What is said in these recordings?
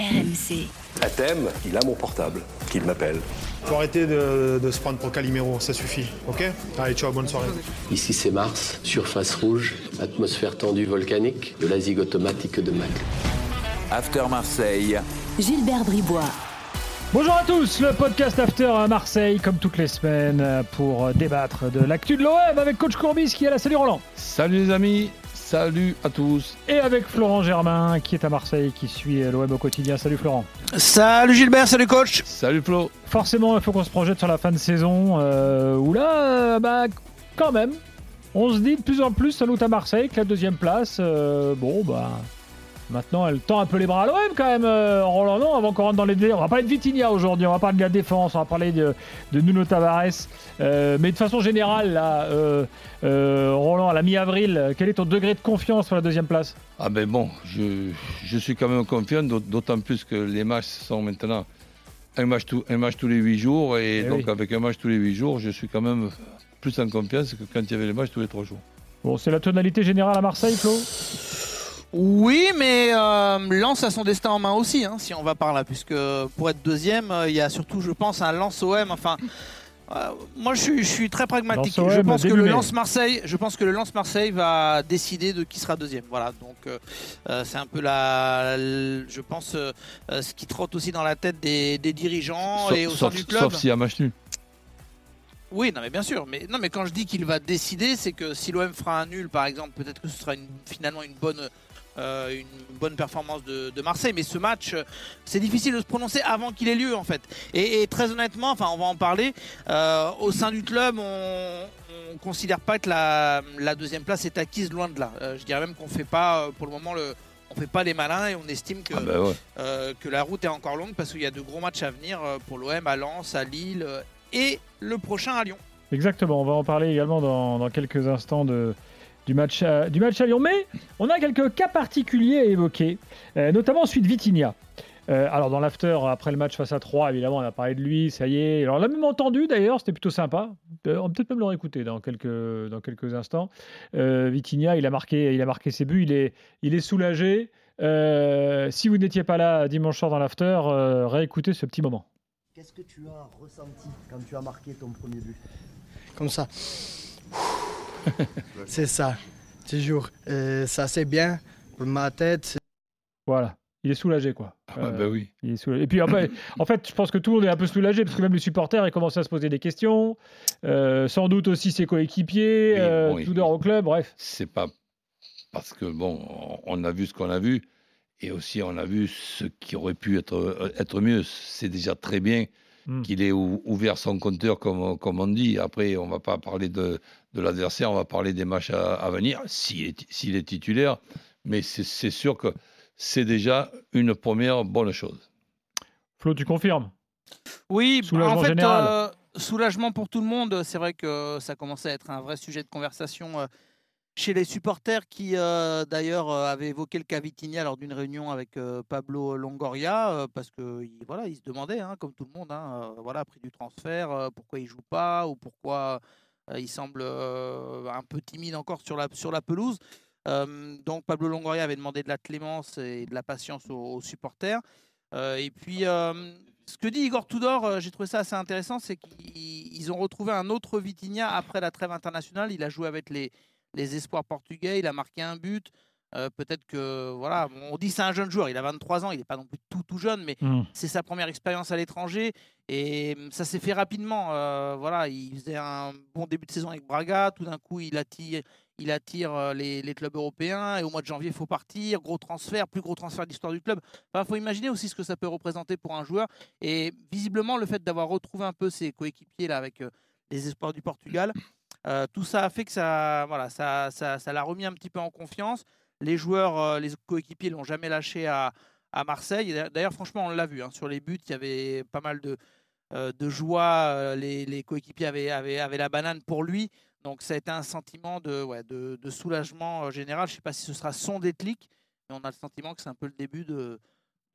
RMC. À thème, il a mon portable, qu'il m'appelle. Faut arrêter de, de se prendre pour Calimero, ça suffit, ok? Allez, ciao, bonne soirée. Ici c'est Mars, surface rouge, atmosphère tendue volcanique, de la zig automatique de Mac. After Marseille. Gilbert Bribois. Bonjour à tous, le podcast After à Marseille, comme toutes les semaines, pour débattre de l'actu de l'OM avec Coach Courbis qui est là. Salut Roland. Salut les amis, salut à tous. Et avec Florent Germain qui est à Marseille, qui suit l'OM au quotidien. Salut Florent. Salut Gilbert, salut coach. Salut Flo. Forcément, il faut qu'on se projette sur la fin de saison, euh, où là, euh, bah, quand même, on se dit de plus en plus, ça nous à Marseille, que la deuxième place, euh, bon, bah. Maintenant, elle tend un peu les bras à l'OM quand même, euh, Roland. Non, avant qu'on rentre dans les délais, on va parler de Vitinha aujourd'hui, on va parler de la défense, on va parler de, de Nuno Tavares. Euh, mais de façon générale, là, euh, Roland, à la mi-avril, quel est ton degré de confiance sur la deuxième place? Ah ben bon, je, je suis quand même confiant, d'aut- d'autant plus que les matchs sont maintenant un match, tout- un match tous les huit jours. Et, Eh donc oui. avec un match tous les huit jours, je suis quand même plus en confiance que quand il y avait les matchs tous les trois jours. Bon, c'est la tonalité générale à Marseille, Flo? Oui, mais euh, Lens a son destin en main aussi, hein, si on va par là, puisque pour être deuxième, euh, il y a surtout, je pense, un Lens OM. Enfin, euh, moi, je suis, je suis très pragmatique. Je pense que le. Lens Marseille, je pense que le Lens Marseille va décider de qui sera deuxième. Voilà, donc euh, c'est un peu la, je pense, euh, ce qui trotte aussi dans la tête des, des dirigeants Sauf- et au sein du club. sauf s'il y a match nul. Oui, non, mais bien sûr. Mais non, mais quand je dis qu'il va décider, c'est que si l'OM fera un nul, par exemple, peut-être que ce sera une- finalement une bonne, euh, une bonne performance de, de Marseille. Mais ce match, euh, c'est difficile de se prononcer avant qu'il ait lieu, en fait. Et, et très honnêtement, enfin, on va en parler. euh, au sein du club, on, on considère pas que la, la deuxième place est acquise, loin de là. Euh, je dirais même qu'on fait pas, pour le moment, le on fait pas les malins et on estime que, Ah ouais. euh, que la route est encore longue parce qu'il y a de gros matchs à venir pour l'OM à Lens, à Lille et le prochain à Lyon. Exactement, on va en parler également dans, dans quelques instants de, du, match à, du match à Lyon. Mais on a quelques cas particuliers à évoquer, euh, notamment celui de Vitinha. Euh, alors dans l'after, après le match face à 3, évidemment, on a parlé de lui, ça y est. Alors on l'a même entendu d'ailleurs, c'était plutôt sympa. Euh, on va peut-être même le réécouter dans quelques, dans quelques instants. Euh, Vitinha, il a, marqué, il a marqué ses buts, il est, il est soulagé. Euh, si vous n'étiez pas là dimanche soir dans l'after, euh, réécoutez ce petit moment. Qu'est-ce que tu as ressenti quand tu as marqué ton premier but? Comme ça. c'est ça, toujours. Euh, ça c'est bien pour ma tête. Voilà, il est soulagé quoi. Ah Euh, ben oui. Il est soulagé. Et puis après, en fait, je pense que tout le monde est un peu soulagé parce que même les supporters, ils commencent à se poser des questions. Euh, sans doute aussi ses coéquipiers, Oui, euh, bon, tout dehors au club, bref. C'est pas parce que bon, on- on a vu ce qu'on a vu et aussi on a vu ce qui aurait pu être, être mieux. C'est déjà très bien Mm. qu'il ait ou- ouvert son compteur, comme, comme on dit. Après, on va pas parler de, de l'adversaire, on va parler des matchs à, à venir, s'il est, s'il est titulaire. Mais c'est c'est sûr que c'est déjà une première bonne chose. Flo, tu confirmes? Oui, Soulagement en fait, général. euh, soulagement pour tout le monde. C'est vrai que ça commençait à être un vrai sujet de conversation euh, chez les supporters qui, euh, d'ailleurs, euh, avaient évoqué le cas Vitinha lors d'une réunion avec euh, Pablo Longoria, parce que il- voilà, ils se demandaient, hein, comme tout le monde, hein, voilà, prix du transfert, pourquoi il joue pas ou pourquoi il semble un peu timide encore sur la, pelouse. Donc Pablo Longoria avait demandé de la clémence et de la patience aux, supporters. Et puis, ce que dit Igor Tudor, j'ai trouvé ça assez intéressant, c'est qu'ils ils ont retrouvé un autre Vitinha après la trêve internationale. Il a joué avec les, les espoirs portugais, il a marqué un but. Euh, Peut-être que, voilà, on dit c'est un jeune joueur, il a 23 ans, il n'est pas non plus tout tout jeune, mais Mm. c'est sa première expérience à l'étranger et hum, ça s'est fait rapidement. euh, voilà, il faisait un bon début de saison avec Braga, tout d'un coup il attire, il attire euh, les, les clubs européens et au mois de janvier il faut partir, gros transfert, plus gros transfert de l'histoire du club. Il faut imaginer aussi ce que ça peut représenter pour un joueur et visiblement le fait d'avoir retrouvé un peu ses coéquipiers là avec euh, les espoirs du Portugal, euh, tout ça a fait que ça, voilà, ça, ça, ça l'a remis un petit peu en confiance. Les joueurs, euh, les coéquipiers l'ont jamais lâché à, à Marseille. D'ailleurs, franchement, on l'a vu. hein, sur les buts, il y avait pas mal de, euh, de joie. les, les coéquipiers avaient, avaient, avaient la banane pour lui. Donc, ça a été un sentiment de, ouais, de, de soulagement général. Je ne sais pas si ce sera son déclic, mais on a le sentiment que c'est un peu le début de,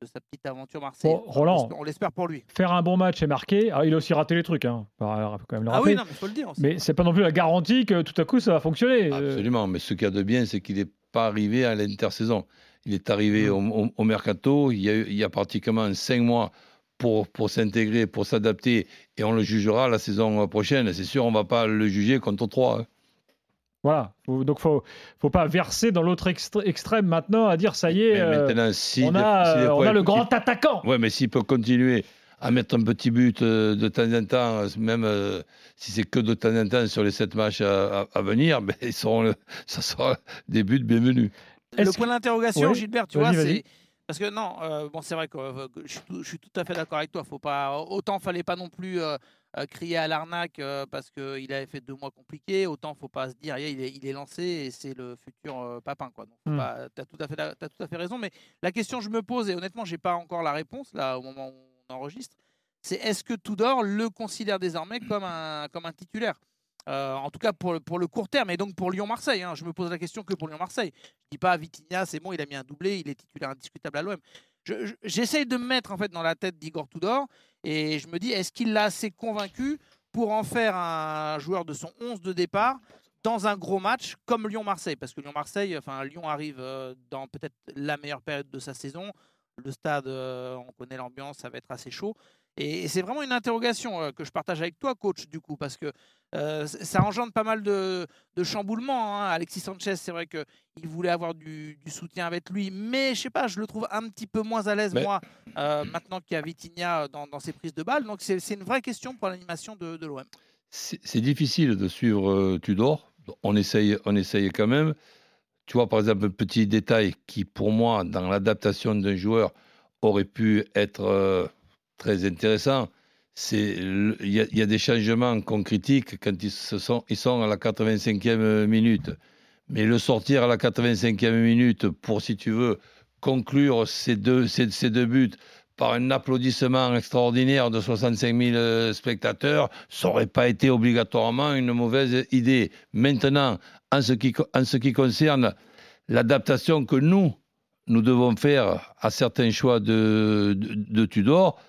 de sa petite aventure Marseille. Bon, Roland. On l'espère- pour lui. Faire un bon match et marquer. Alors, il a aussi raté les trucs, hein. faut quand même le Ah oui, non, mais il faut le dire. mais c'est pas non plus la garantie que tout à coup ça va fonctionner. Euh, Absolument, mais ce qu'il y a de bien, c'est qu'il n'est pas arrivé à l'intersaison. Il est arrivé au, au- au mercato. Il y, a, eu- il y a pratiquement cinq mois pour, pour s'intégrer, pour s'adapter. Et on le jugera la saison prochaine. C'est sûr, on ne va pas le juger contre trois. hein. Voilà. Faut- donc, faut, faut pas verser dans l'autre extré- extrême maintenant à dire ça y est, euh, maintenant, si on a, si euh, on a le grand attaquant. Ouais, mais s'il peut continuer à mettre un petit but euh, de temps en temps, euh, même euh, si c'est que de temps en temps sur les sept matchs à, à- à venir, ben, ils seront le- ça sera des buts bienvenus. Le point d'interrogation, Oui, Gilbert, tu vas-y, vois, vas-y. c'est. Parce que non, euh, bon, c'est vrai que, euh, que je, suis tout, je suis tout à fait d'accord avec toi. Faut pas, autant fallait pas non plus euh, crier à l'arnaque euh, parce qu'il avait fait deux mois compliqués. Autant faut pas se dire, il, est, il est lancé et c'est le futur euh, papin. Quoi. Donc, pas- t'as tout, à fait, tout à fait raison. Mais la question que je me pose, et honnêtement, j'ai pas encore la réponse là au moment où on enregistre, c'est est-ce que Tudor le considère désormais comme un, comme un titulaire? Euh, en tout cas pour le, pour le court terme et donc pour Lyon-Marseille. hein. Je me pose la question que pour Lyon-Marseille. Je dis pas Vitinha, c'est bon, il a mis un doublé, il est titulaire indiscutable à l'OM. Je- je- J'essaye de me mettre en fait dans la tête d'Igor Tudor et je me dis est-ce qu'il l'a assez convaincu pour en faire un joueur de son 11 de départ dans un gros match comme Lyon-Marseille? Parce que Lyon-Marseille, enfin Lyon arrive euh, dans peut-être la meilleure période de sa saison. Le stade, euh, on connaît l'ambiance, ça va être assez chaud. Et, c'est vraiment une interrogation euh, que je partage avec toi, coach, du coup, parce que euh, ça engendre pas mal de, de chamboulements. hein. Alexis Sanchez, c'est vrai qu'il voulait avoir du, du soutien avec lui, mais je sais pas, je le trouve un petit peu moins à l'aise, Mais- moi, euh, maintenant qu'il y a Vitinha dans, dans ses prises de balles. Donc c'est une vraie question pour l'animation de, de l'OM. C'est difficile de suivre euh, Tudor. On essaye, on essaye quand même. Tu vois, par exemple, un petit détail qui, pour moi, dans l'adaptation d'un joueur, aurait pu être très intéressant. Il y, a- des changements qu'on critique quand ils, sont, à la 85e minute. Mais le sortir à la 85e minute pour, si tu veux, conclure ces deux, ces, deux buts par un applaudissement extraordinaire de 65 000 euh, spectateurs, ça n'aurait pas été obligatoirement une mauvaise idée. Maintenant, en ce qui, en ce qui concerne l'adaptation que nous, nous devons faire à certains choix de, de Tudor,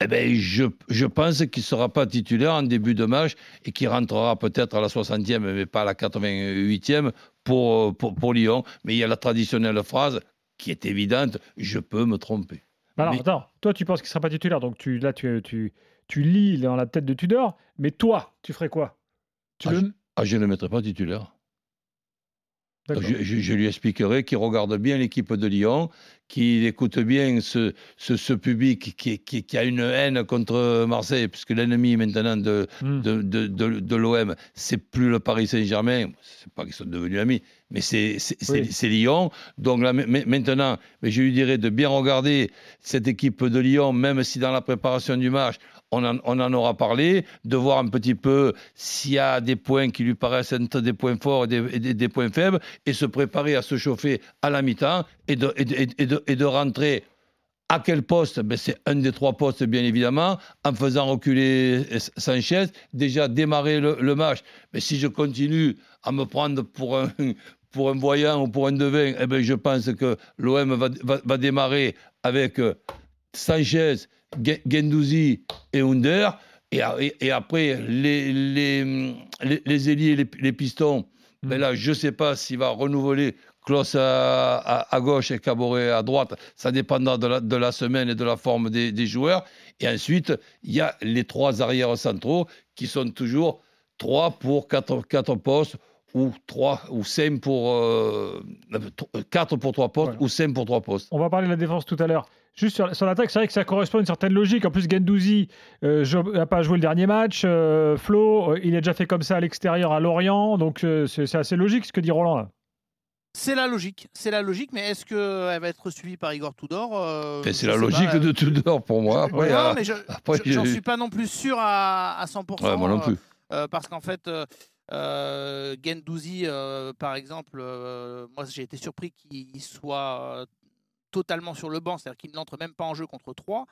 eh ben, je, je pense qu'il ne sera pas titulaire en début de match et qu'il rentrera peut-être à la 60e, mais pas à la 88e pour, pour, pour Lyon. Mais il y a la traditionnelle phrase qui est évidente, je peux me tromper. Alors, Mais- attends, toi, tu penses qu'il ne sera pas titulaire, donc tu, là, tu, tu, tu lis dans la tête de Tudor, mais toi, tu ferais quoi? Tu Ah, le... Ah, je ne le mettrai pas titulaire. Je, je- je lui expliquerai qu'il regarde bien l'équipe de Lyon, qu'il écoute bien ce, ce, ce public qui, qui- qui a une haine contre Marseille, puisque l'ennemi maintenant de, Hmm. de, de, de- de l'OM, c'est plus le Paris Saint-Germain, c'est pas qu'ils sont devenus amis, mais c'est Oui. Lyon. Donc là, ma- ma- maintenant, mais je lui dirais de bien regarder cette équipe de Lyon, même si dans la préparation du match, on en, aura parlé, de voir un petit peu s'il y a des points qui lui paraissent être des points forts et des, points faibles, et se préparer à se chauffer à la mi-temps et de, rentrer à quel poste? Ben, C'est un des trois postes, bien évidemment, en faisant reculer Sanchez, déjà démarrer le, match. Mais si je continue à me prendre pour un, voyant ou pour un devin, eh ben, je pense que l'OM va, va- démarrer avec euh, Sanchez, Gendouzi et Under. Et, a- et- et après, les, les, les, les ailiers, les, les pistons, ben là, je ne sais pas s'il va renouveler Klaus à, à- à gauche et Caboret à droite. Ça dépendra de la, de la semaine et de la forme des, des joueurs. Et ensuite, il y a les trois arrières centraux qui sont toujours trois pour quatre, quatre postes ou trois ou cinq pour euh, quatre pour trois postes Voilà. ou cinq pour trois postes. On va parler de la défense tout à l'heure. Juste sur, sur l'attaque, c'est vrai que ça correspond à une certaine logique. En plus, Gendouzi n'a pas joué le dernier match. euh, Flo, euh, il a déjà fait comme ça à l'extérieur à Lorient. Donc, euh, c'est c'est assez logique ce que dit Roland là. C'est la logique, c'est la logique, mais est-ce qu'elle va être suivie par Igor Tudor Euh, c'est la logique pas. de Tudor pour moi. Après, non, euh, mais je, j'ai- suis pas non plus sûr à, à 100%. Ouais, moi non euh, plus. euh, parce qu'en fait, euh, euh, Gendouzi, euh, par exemple, euh, moi j'ai été surpris qu'il soit euh, totalement sur le banc, c'est-à-dire qu'il n'entre même pas en jeu contre 3.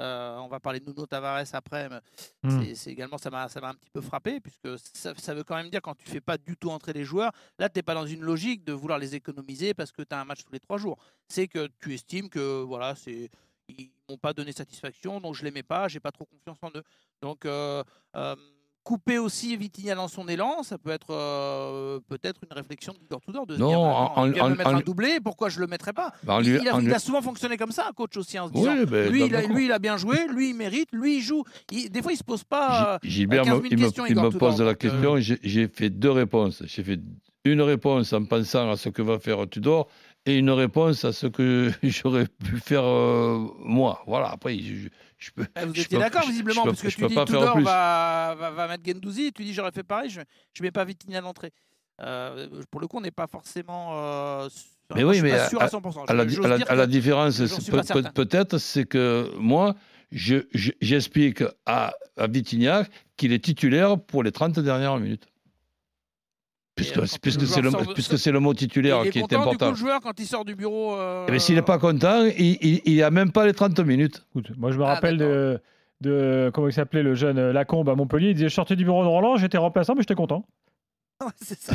on va parler de Nuno Tavares après, mais Hmm. c'est- également ça m'a ça m'a un petit peu frappé puisque ça, ça veut quand même dire quand tu fais pas du tout entrer les joueurs, là tu n'es pas dans une logique de vouloir les économiser parce que tu as un match tous les trois jours. C'est que tu estimes que voilà, c'est ils m'ont pas donné satisfaction, donc je les mets pas, j'ai pas trop confiance en eux. Donc euh, euh, couper aussi Vitinha dans son élan, ça peut être euh, peut-être une réflexion de Tudor de se Non, dire, bah, en- il vient en- de me mettre en- un doublé, pourquoi je le mettrais pas? Bah, il, lui- il a, il souvent fonctionné comme ça, un coach aussi, en se Oui, disant, ben, lui, il a, d'accord. lui, il a bien joué, lui, il mérite, lui, il joue. Il- des fois, il se pose pas. euh, Gi- Gilbert 15 me- 000 il me, questions, il Igor me Tudor, pose la euh, question. J'ai- J'ai fait deux réponses. J'ai fait une réponse en pensant à ce que va faire Tudor et une réponse à ce que j'aurais pu faire euh, moi. Voilà, après, je, je- je peux. Ah, Vous je étiez d'accord je- visiblement, je parce que je tu peux dis pas faire Tudor plus. va, va, va mettre Gendouzi, et tu dis j'aurais fait pareil, je ne mets pas Vitinha d'entrée. Euh, pour le coup, on n'est pas forcément. euh, Mais oui, je mais pas sûr à à, 100%. à la, à la- à différence, peut- peut-être, c'est que moi, je- je- j'explique à, à Vitignac qu'il est titulaire pour les 30 dernières minutes. Puisque, le c'est le, c'est le mot titulaire il est qui est content, du coup, important. le joueur, quand il sort du bureau. euh, Eh ben, S'il n'est pas content, il n'y a même pas les 30 minutes. Écoute, moi, je me Ah, rappelle de, de. Comment il s'appelait le jeune euh, Lacombe à Montpellier Il disait Je sortais du bureau de Roland, j'étais remplaçant, mais j'étais content. C'est ça.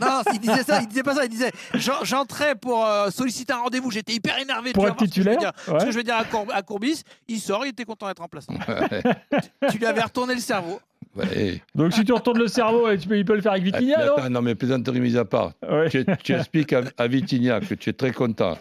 non, il disait ça, il disait pas ça, il disait j'en- j'entrais pour euh, solliciter un rendez-vous, j'étais hyper énervé. Pour tu être ce que titulaire. Ce que je vais dire à, Cour- à Courbis, il sort, il était content d'être remplaçant. tu lui avais retourné le cerveau. Ouais. Donc, si tu retournes le cerveau, et tu peux, il peut le faire avec Ah, Vitinha, puis non attends, non, mais plaisanterie mise à part, Ouais. tu, tu expliques à, à Vitinha que tu es très content,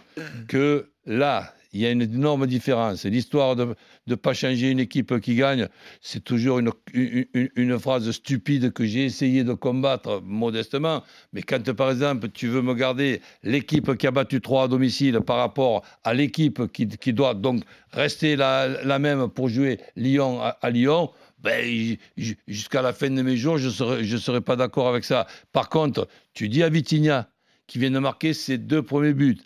que là, il y a une énorme différence. L'histoire de ne pas changer une équipe qui gagne, c'est toujours une, une, une- une phrase stupide que j'ai essayé de combattre modestement. Mais quand, par exemple, tu veux me garder l'équipe qui a battu 3 à domicile par rapport à l'équipe qui, qui doit donc rester la, la même pour jouer Lyon à, à Lyon, ben, jusqu'à la fin de mes jours, je ne serai, je pas d'accord avec ça. Par contre, tu dis à Vitinha, qui vient de marquer ses deux premiers buts,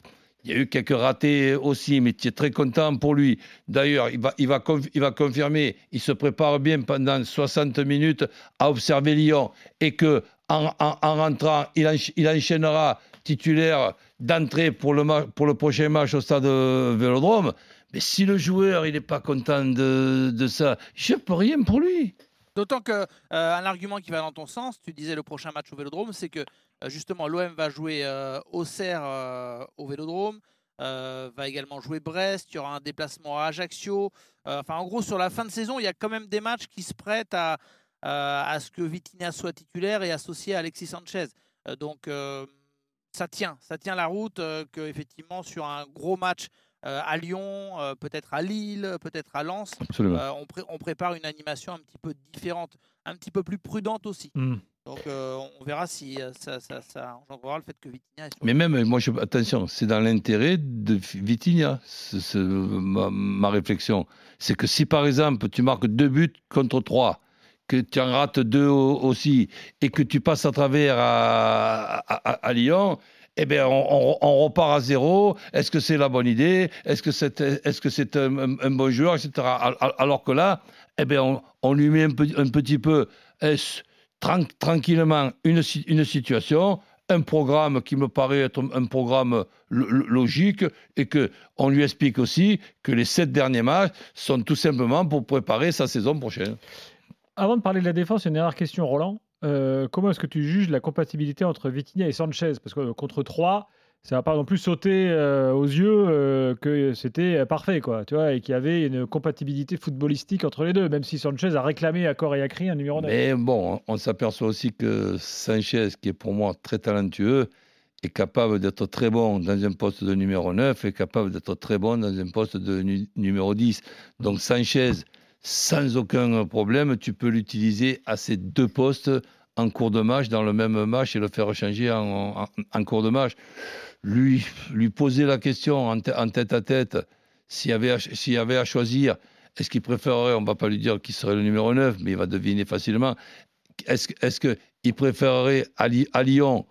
il y a eu quelques ratés aussi, mais tu es très content pour lui. D'ailleurs, il va, il, va il va confirmer, il se prépare bien pendant 60 minutes à observer Lyon et que en, en- en rentrant, il, il enchaînera titulaire d'entrée pour le, pour le prochain match au stade euh, Vélodrome. Mais si le joueur il n'est pas content de, de ça, je peux rien pour lui. D'autant que euh, un argument qui va dans ton sens, tu disais le prochain match au Vélodrome, c'est que euh, justement l'OM va jouer euh, Auxerre euh, au Vélodrome, euh, va également jouer Brest, il y aura un déplacement à Ajaccio. Enfin, en gros, sur la fin de saison, il y a quand même des matchs qui se prêtent à, à ce que Vitinha soit titulaire et associé à Alexis Sanchez. Donc, ça tient, ça tient la route que effectivement sur un gros match à Lyon, euh, peut-être à Lille, peut-être à Lens, euh, on, pré- on prépare une animation un petit peu différente, un petit peu plus prudente aussi. Hmm. Donc euh, on verra si euh, ça, ça, ça engendrera le fait que Vitinha est Mais même, moi, je, attention, c'est dans l'intérêt de Vitinha, ma, ma réflexion. C'est que si, par exemple, tu marques deux buts contre trois, que tu en rates deux au- aussi, et que tu passes à travers à, à- à- à Lyon, eh bien, on, repart à zéro. Est-ce que c'est la bonne idée? Est-ce que c'est est -ce c'est un, bon joueur, etc. Al- al- Alors que là, eh bien, on, lui met un, petit- un petit peu tranquillement une, une situation, un programme qui me paraît être un programme lo- lo- logique et que on lui explique aussi que les sept derniers matchs sont tout simplement pour préparer sa saison prochaine. Avant de parler de la défense, une dernière question, Roland. Euh, comment est-ce que tu juges la compatibilité entre Vitinha et Sanchez? Parce que euh, contre 3, ça va pas non plus sauter euh, aux yeux que c'était parfait, quoi. Tu vois, et qu'il y avait une compatibilité footballistique entre les deux, même si Sanchez a réclamé à corps et à cri un numéro 9. Mais bon, on s'aperçoit aussi que Sanchez, qui est pour moi très talentueux, est capable d'être très bon dans un poste de numéro 9 et capable d'être très bon dans un poste de nu- numéro 10. Donc Sanchez, sans aucun problème, tu peux l'utiliser à ces deux postes en cours de match, dans le même match, et le faire changer en, cours de match. Lui, lui poser la question en, tê- en tête à tête, s'il y avait à, s'il avait à choisir, est-ce qu'il préférerait, on ne va pas lui dire qu'il serait le numéro 9, mais il va deviner facilement, est-ce est-ce qu'il préférerait à, Lyon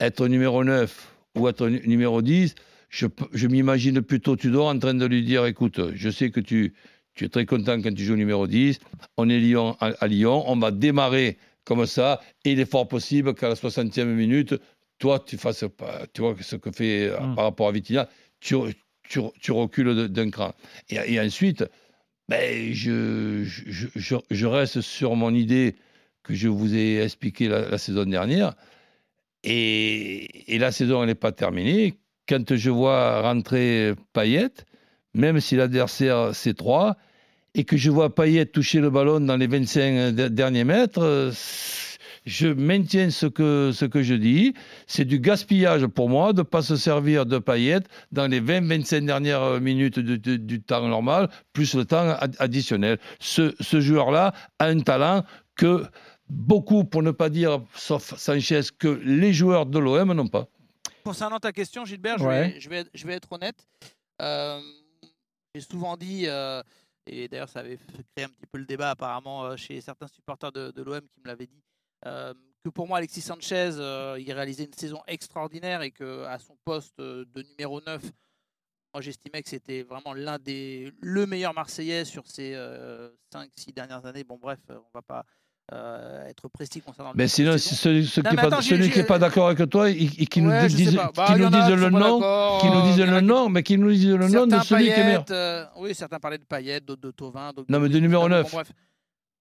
être numéro 9 ou être nu- numéro 10 Je, je m'imagine plutôt Tudor en train de lui dire écoute, je sais que tu, tu es très content quand tu joues numéro 10, on est Lyon, à Lyon, on va démarrer comme ça, et il est fort possible qu'à la 60e minute, toi, tu fasses pas, tu vois ce que fait euh, Mm. par rapport à Vitinha, tu, tu, tu recules d'un cran. Et, et ensuite, ben, je, je, je, je reste sur mon idée que je vous ai expliqué la, la saison dernière. Et, et la saison, elle n'est pas terminée. Quand je vois rentrer Payet, même si l'adversaire c'est 3, et que je vois Payet toucher le ballon dans les 25 de- derniers mètres, euh, je maintiens ce que, ce que je dis. C'est du gaspillage pour moi de ne pas se servir de Payet dans les 20-25 dernières minutes du, temps normal, plus le temps ad- additionnel. Ce, ce joueur-là a un talent que beaucoup, pour ne pas dire, sauf Sanchez, que les joueurs de l'OM n'ont pas. Concernant ta question, Gilbert, je, vais, je, vais, être- je vais être honnête. Euh, J'ai souvent dit, euh, et d'ailleurs ça avait créer un petit peu le débat apparemment euh, chez certains supporters de, l'OM qui me l'avaient dit, euh, que pour moi Alexis Sanchez, euh, il réalisait une saison extraordinaire et que à son poste euh, de numéro 9, moi j'estimais que c'était vraiment l'un des le meilleur Marseillais sur ces 5-6 dernières années. Bon bref, euh, on va pas euh, être précis concernant le Mais sinon, Non, qui n'est pas, celui qui n'est pas d'accord avec toi, il- qui Ouais, nous je dise, sais pas. Bah, qui nous le nom, qui nous dise il y en a le nom, mais qui nous dise le nom de celui qui est meilleur. Euh, oui, certains parlaient de Payet, d'autres de Tovin. d'autres Non, mais de numéro bon, 9. bref.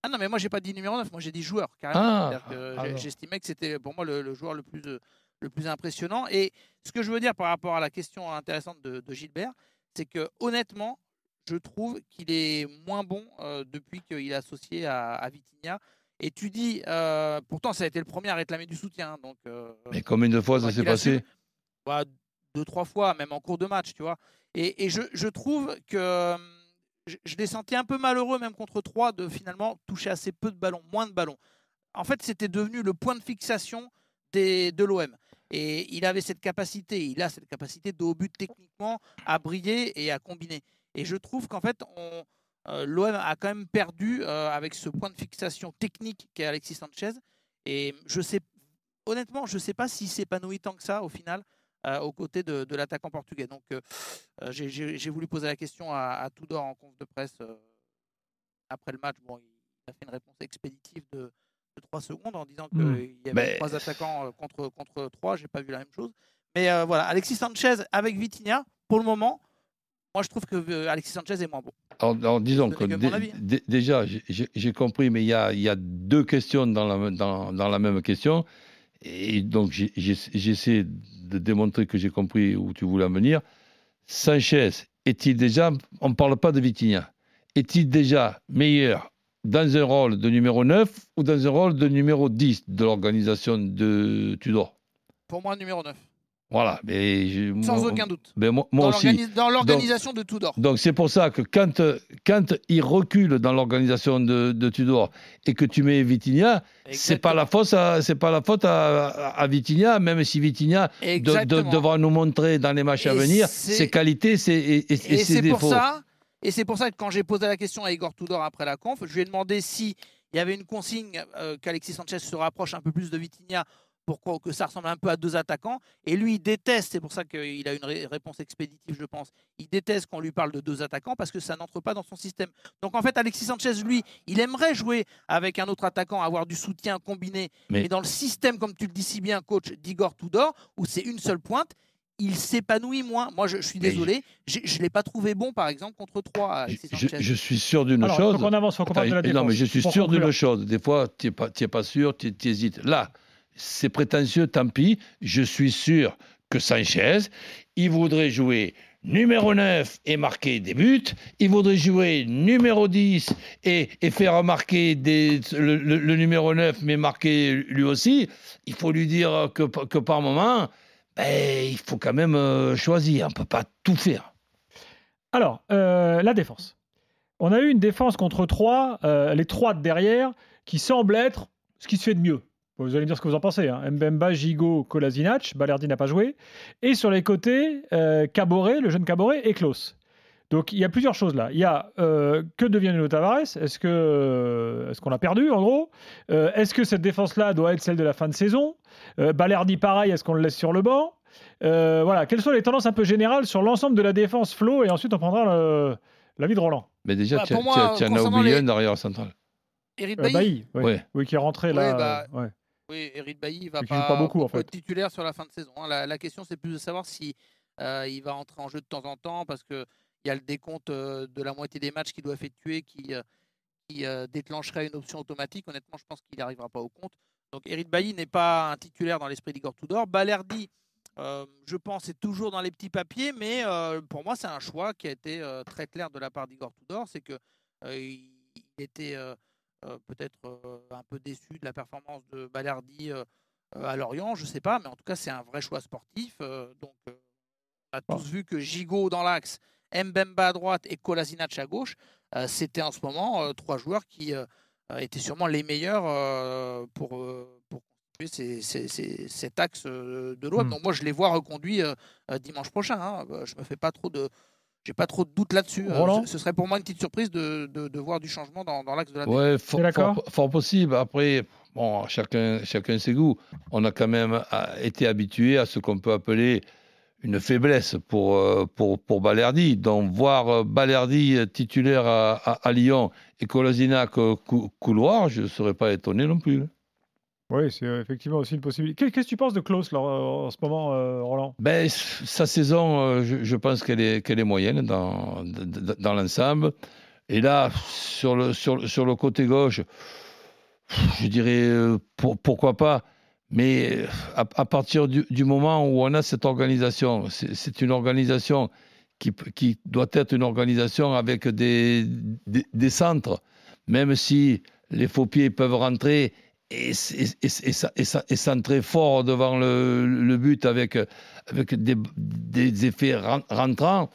Ah non, mais moi, j'ai pas dit numéro 9, moi, j'ai dit joueur, carrément. Ah. J'estimais que c'était pour moi le, le joueur le plus, euh, le plus impressionnant. Et ce que je veux dire par rapport à la question intéressante de, de Gilbert, c'est que honnêtement, je trouve qu'il est moins bon euh, depuis qu'il est associé à, à Vitinha. Et tu dis, euh, pourtant, ça a été le premier à réclamer du soutien. Donc, euh, Mais combien de fois ça s'est passé? Bah, deux, trois fois, même en cours de match, tu vois. Et, et je, je trouve que hum, je, je l'ai senti un peu malheureux, même contre 3, de finalement toucher assez peu de ballons, moins de ballons. En fait, c'était devenu le point de fixation des, de l'OM. Et il avait cette capacité, il a cette capacité de haut but techniquement à briller et à combiner. Et je trouve qu'en fait, on, euh, l'OM a quand même perdu euh, avec ce point de fixation technique qu'est Alexis Sanchez. Et je sais, honnêtement, je ne sais pas s'il s'épanouit tant que ça au final euh, aux côtés de, de l'attaquant portugais. Donc, j'ai- voulu poser la question à, à Tudor en conf de presse après le match. Bon, il a fait une réponse expéditive de, de 3 secondes en disant qu'il Hmm. y avait Mais- trois attaquants contre, contre 3. J'ai pas vu la même chose. Mais voilà, Alexis Sanchez avec Vitinha, pour le moment, moi je trouve que euh, Alexis Sanchez est moins bon. alors, alors, disons que dé- déjà, j'ai- compris, mais il y a, il y a deux questions dans la, dans, dans la même question. Et donc, j'essaie de démontrer que j'ai compris où tu voulais en venir. Sanchez, est-il déjà, on ne parle pas de Vitinha, est-il déjà meilleur dans un rôle de numéro 9 ou dans un rôle de numéro 10 de l'organisation de Tudor? Pour moi, numéro 9. Voilà. Mais je- Sans moi- aucun doute. mais moi, moi Dans aussi. l'organi- Dans l'organisation de Tudor. Donc c'est pour ça que quand, quand il recule dans l'organisation de, de Tudor et que tu mets Vitinha, c'est pas la faute à c'est pas la faute à, à, Vitinha, même si Vitinha de- devra nous montrer dans les matchs à venir ses qualités ses- et, et- ses c'est pour défauts. ça. Et c'est pour ça que quand j'ai posé la question à Igor Tudor après la conf, je lui ai demandé si il y avait une consigne euh, qu'Alexis Sanchez se rapproche un peu plus de Vitinha pour que ça ressemble un peu à deux attaquants. Et lui, il déteste, c'est pour ça qu'il a une ré- réponse expéditive, je pense. Il déteste qu'on lui parle de deux attaquants parce que ça n'entre pas dans son système. Donc en fait, Alexis Sanchez, lui, il aimerait jouer avec un autre attaquant, avoir du soutien combiné. Mais- Mais, dans le système, comme tu le dis si bien, coach d'Igor Tudor, où c'est une seule pointe, il s'épanouit moins. Moi, je, je suis désolé, je ne l'ai pas trouvé bon, par exemple, contre 3 Alexis Je, suis sûr d'une chose. faut qu'on avance, faut parle de la Attends, non, mais je défense, suis sûr d'une chose. Des fois, tu n'es pas, es pas sûr, tu hésites. Là, c'est prétentieux, tant pis. Je suis sûr que Sanchez, il voudrait jouer numéro 9 et marquer des buts. Il voudrait jouer numéro 10 et, et faire marquer le, numéro 9, mais marquer lui aussi. Il faut lui dire que, que par moment, ben, il faut quand même euh, choisir. On ne peut pas tout faire. Alors, euh, la défense. On a eu une défense contre 3, les 3 de derrière, qui semble être ce qui se fait de mieux. Vous allez me dire ce que vous en pensez. Hein. Mbemba, Gigot, Kolasinac, Balerdi n'a pas joué. Et sur les côtés, euh, Caboret, le jeune Caboret, et Klaus. Donc il y a plusieurs choses là. Il y a euh, que devient Nuno Tavares? Est-ce que euh, est-ce qu'on l'a perdu en gros? Euh, Est-ce que cette défense-là doit être celle de la fin de saison? Euh, Balerdi pareil, est-ce qu'on le laisse sur le banc? Euh, Voilà, quelles sont les tendances un peu générales sur l'ensemble de la défense Flo? Et ensuite on prendra l'avis de Roland. Mais déjà, Bah, tu, en as oublié les- derrière central. Eric Bailly oui. Ouais. Oui, qui est rentré Ouais, là. bah, ouais. Oui, Eric Bailly va pas, pas beaucoup, en fait. être titulaire sur la fin de saison. hein. La, la question, c'est plus de savoir si euh, il va entrer en jeu de temps en temps parce que il y a le décompte euh, de la moitié des matchs qu'il doit effectuer qui, euh, qui déclencherait une option automatique. Honnêtement, je pense qu'il n'arrivera pas au compte. Donc Eric Bailly n'est pas un titulaire dans l'esprit d'Igor Tudor. Balerdi, je pense, est toujours dans les petits papiers, mais pour moi, c'est un choix qui a été très clair de la part d'Igor Tudor. C'est que il était peut-être euh, un peu déçu de la performance de Balerdi euh, euh, à Lorient, je sais pas, mais en tout cas, c'est un vrai choix sportif. euh, donc, euh, on a tous vu que Gigot dans l'axe, Mbemba à droite et Kolasinac à gauche, euh, c'était en ce moment euh, trois joueurs qui euh, euh, étaient sûrement les meilleurs euh, pour, euh, pour cet axe euh, de l'Ouest. Hmm. Donc moi, je les vois reconduits euh, euh, dimanche prochain. hein. Euh, Je me fais pas trop de... J'ai pas trop de doutes là-dessus. Euh, Roland ce, ce serait pour moi une petite surprise de, de- de voir du changement dans, dans l'axe de la défense. Ouais, fort, possible. Après, bon, chacun, chacun ses goûts. On a quand même ah, été habitué à ce qu'on peut appeler une faiblesse pour, euh, pour, pour Balerdi. Donc, voir euh, Balerdi euh, titulaire à, à- à Lyon et Kolasinac euh, cou- couloir, je ne serais pas étonné non plus. Oui, c'est euh, effectivement aussi une possibilité. Qu'est- Qu'est-ce que tu penses de Klaus là, en ce moment, euh, Roland? Ben, sa saison, euh, je, pense qu'elle est, moyenne dans, l'ensemble. Et là, sur le, côté gauche, je dirais pour- pourquoi pas. Mais à, partir du, moment où on a cette organisation, c'est une organisation qui, doit être une organisation avec des centres, même si les faux pieds peuvent rentrer et, et, et, et, ça- et, ça- et fort devant le, le but avec, avec des, des effets ren- rentrants.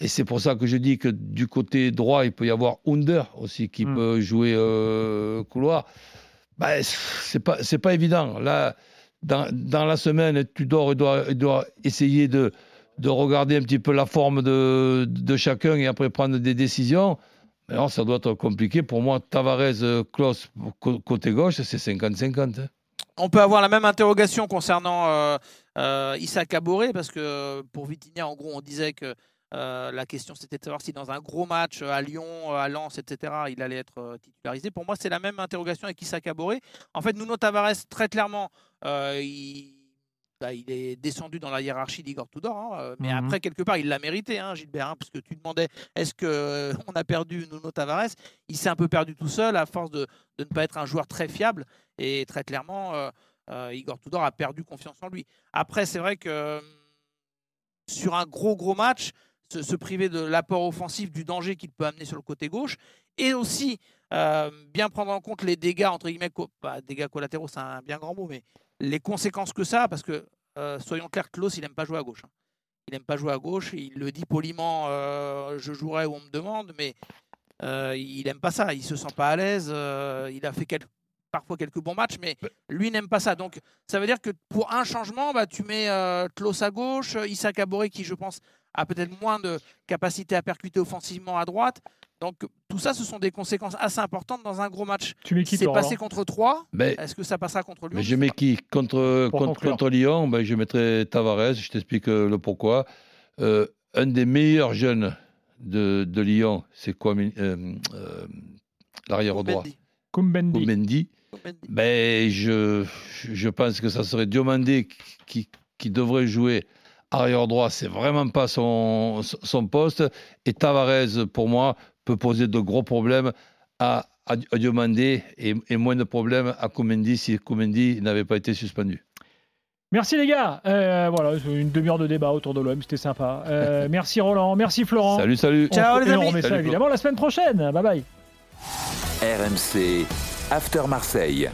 Et c'est pour ça que je dis que du côté droit, il peut y avoir Under aussi qui Mm. peut jouer euh, couloir. Ben, c'est pas c'est pas évident. Là, dans, dans la semaine, tu dois, dois, dois essayer de, de regarder un petit peu la forme de, de chacun et après prendre des décisions. Alors, ça doit être compliqué. Pour moi, Tavares, euh, Klaus, cô- côté gauche, c'est 50-50. hein. On peut avoir la même interrogation concernant euh, euh, Issa Kaboré, parce que pour Vitinha, en gros, on disait que la question c'était de savoir si dans un gros match à Lyon, à Lens, etc., il allait être titularisé. Pour moi, c'est la même interrogation avec Issa Kaboré. En fait, Nuno Tavares, très clairement, il, bah, il est descendu dans la hiérarchie d'Igor Tudor, hein, euh, mais Mhm. après, quelque part, il l'a mérité, hein, Gilbert, hein, parce que tu demandais est-ce qu'on a perdu Nuno Tavares? Il s'est un peu perdu tout seul à force de, de ne pas être un joueur très fiable. Et très clairement, euh, euh, Igor Tudor a perdu confiance en lui. Après, c'est vrai que sur un gros, gros match, se, se priver de l'apport offensif, du danger qu'il peut amener sur le côté gauche, et aussi euh, bien prendre en compte les dégâts, entre guillemets, co- pas dégâts collatéraux, c'est un bien grand mot, mais les conséquences que ça a, parce que, euh, soyons clairs, Klaus, il n'aime pas jouer à gauche. hein. Il n'aime pas jouer à gauche, il le dit poliment, euh, je jouerai où on me demande, mais euh, il n'aime pas ça, il se sent pas à l'aise, il a fait quelques- parfois quelques bons matchs, mais lui n'aime pas ça. Donc ça veut dire que pour un changement, bah, tu mets Klaus à gauche, Issa Kaboré qui, je pense, a peut-être moins de capacité à percuter offensivement à droite. Donc tout ça, ce sont des conséquences assez importantes dans un gros match. Tu mets qui, C'est passé contre 3. Mais- Est-ce que ça passera contre lui Mais je mets qui? Contre, contre, Lyon, ben, je mettrai Tavares, je t'explique euh, le pourquoi. Euh, un des meilleurs jeunes de, de Lyon, c'est quoi euh, euh, L'arrière droit. Mendy. Ben, je, je pense que ça serait Diomandé qui, qui devrait jouer arrière droit. C'est vraiment pas son, son poste. Et Tavares, pour moi, peut poser de gros problèmes à, à, à Diomandé et, et moins de problèmes à Koumendi si Koumendi n'avait pas été suspendu. Merci les gars. Euh, voilà, une demi-heure de débat autour de l'OM, c'était sympa. Euh, merci Roland, merci Florent. Salut, salut. On- Ciao, les et on amis. remet ça Salut, évidemment la semaine prochaine. Bye bye. RMC After Marseille.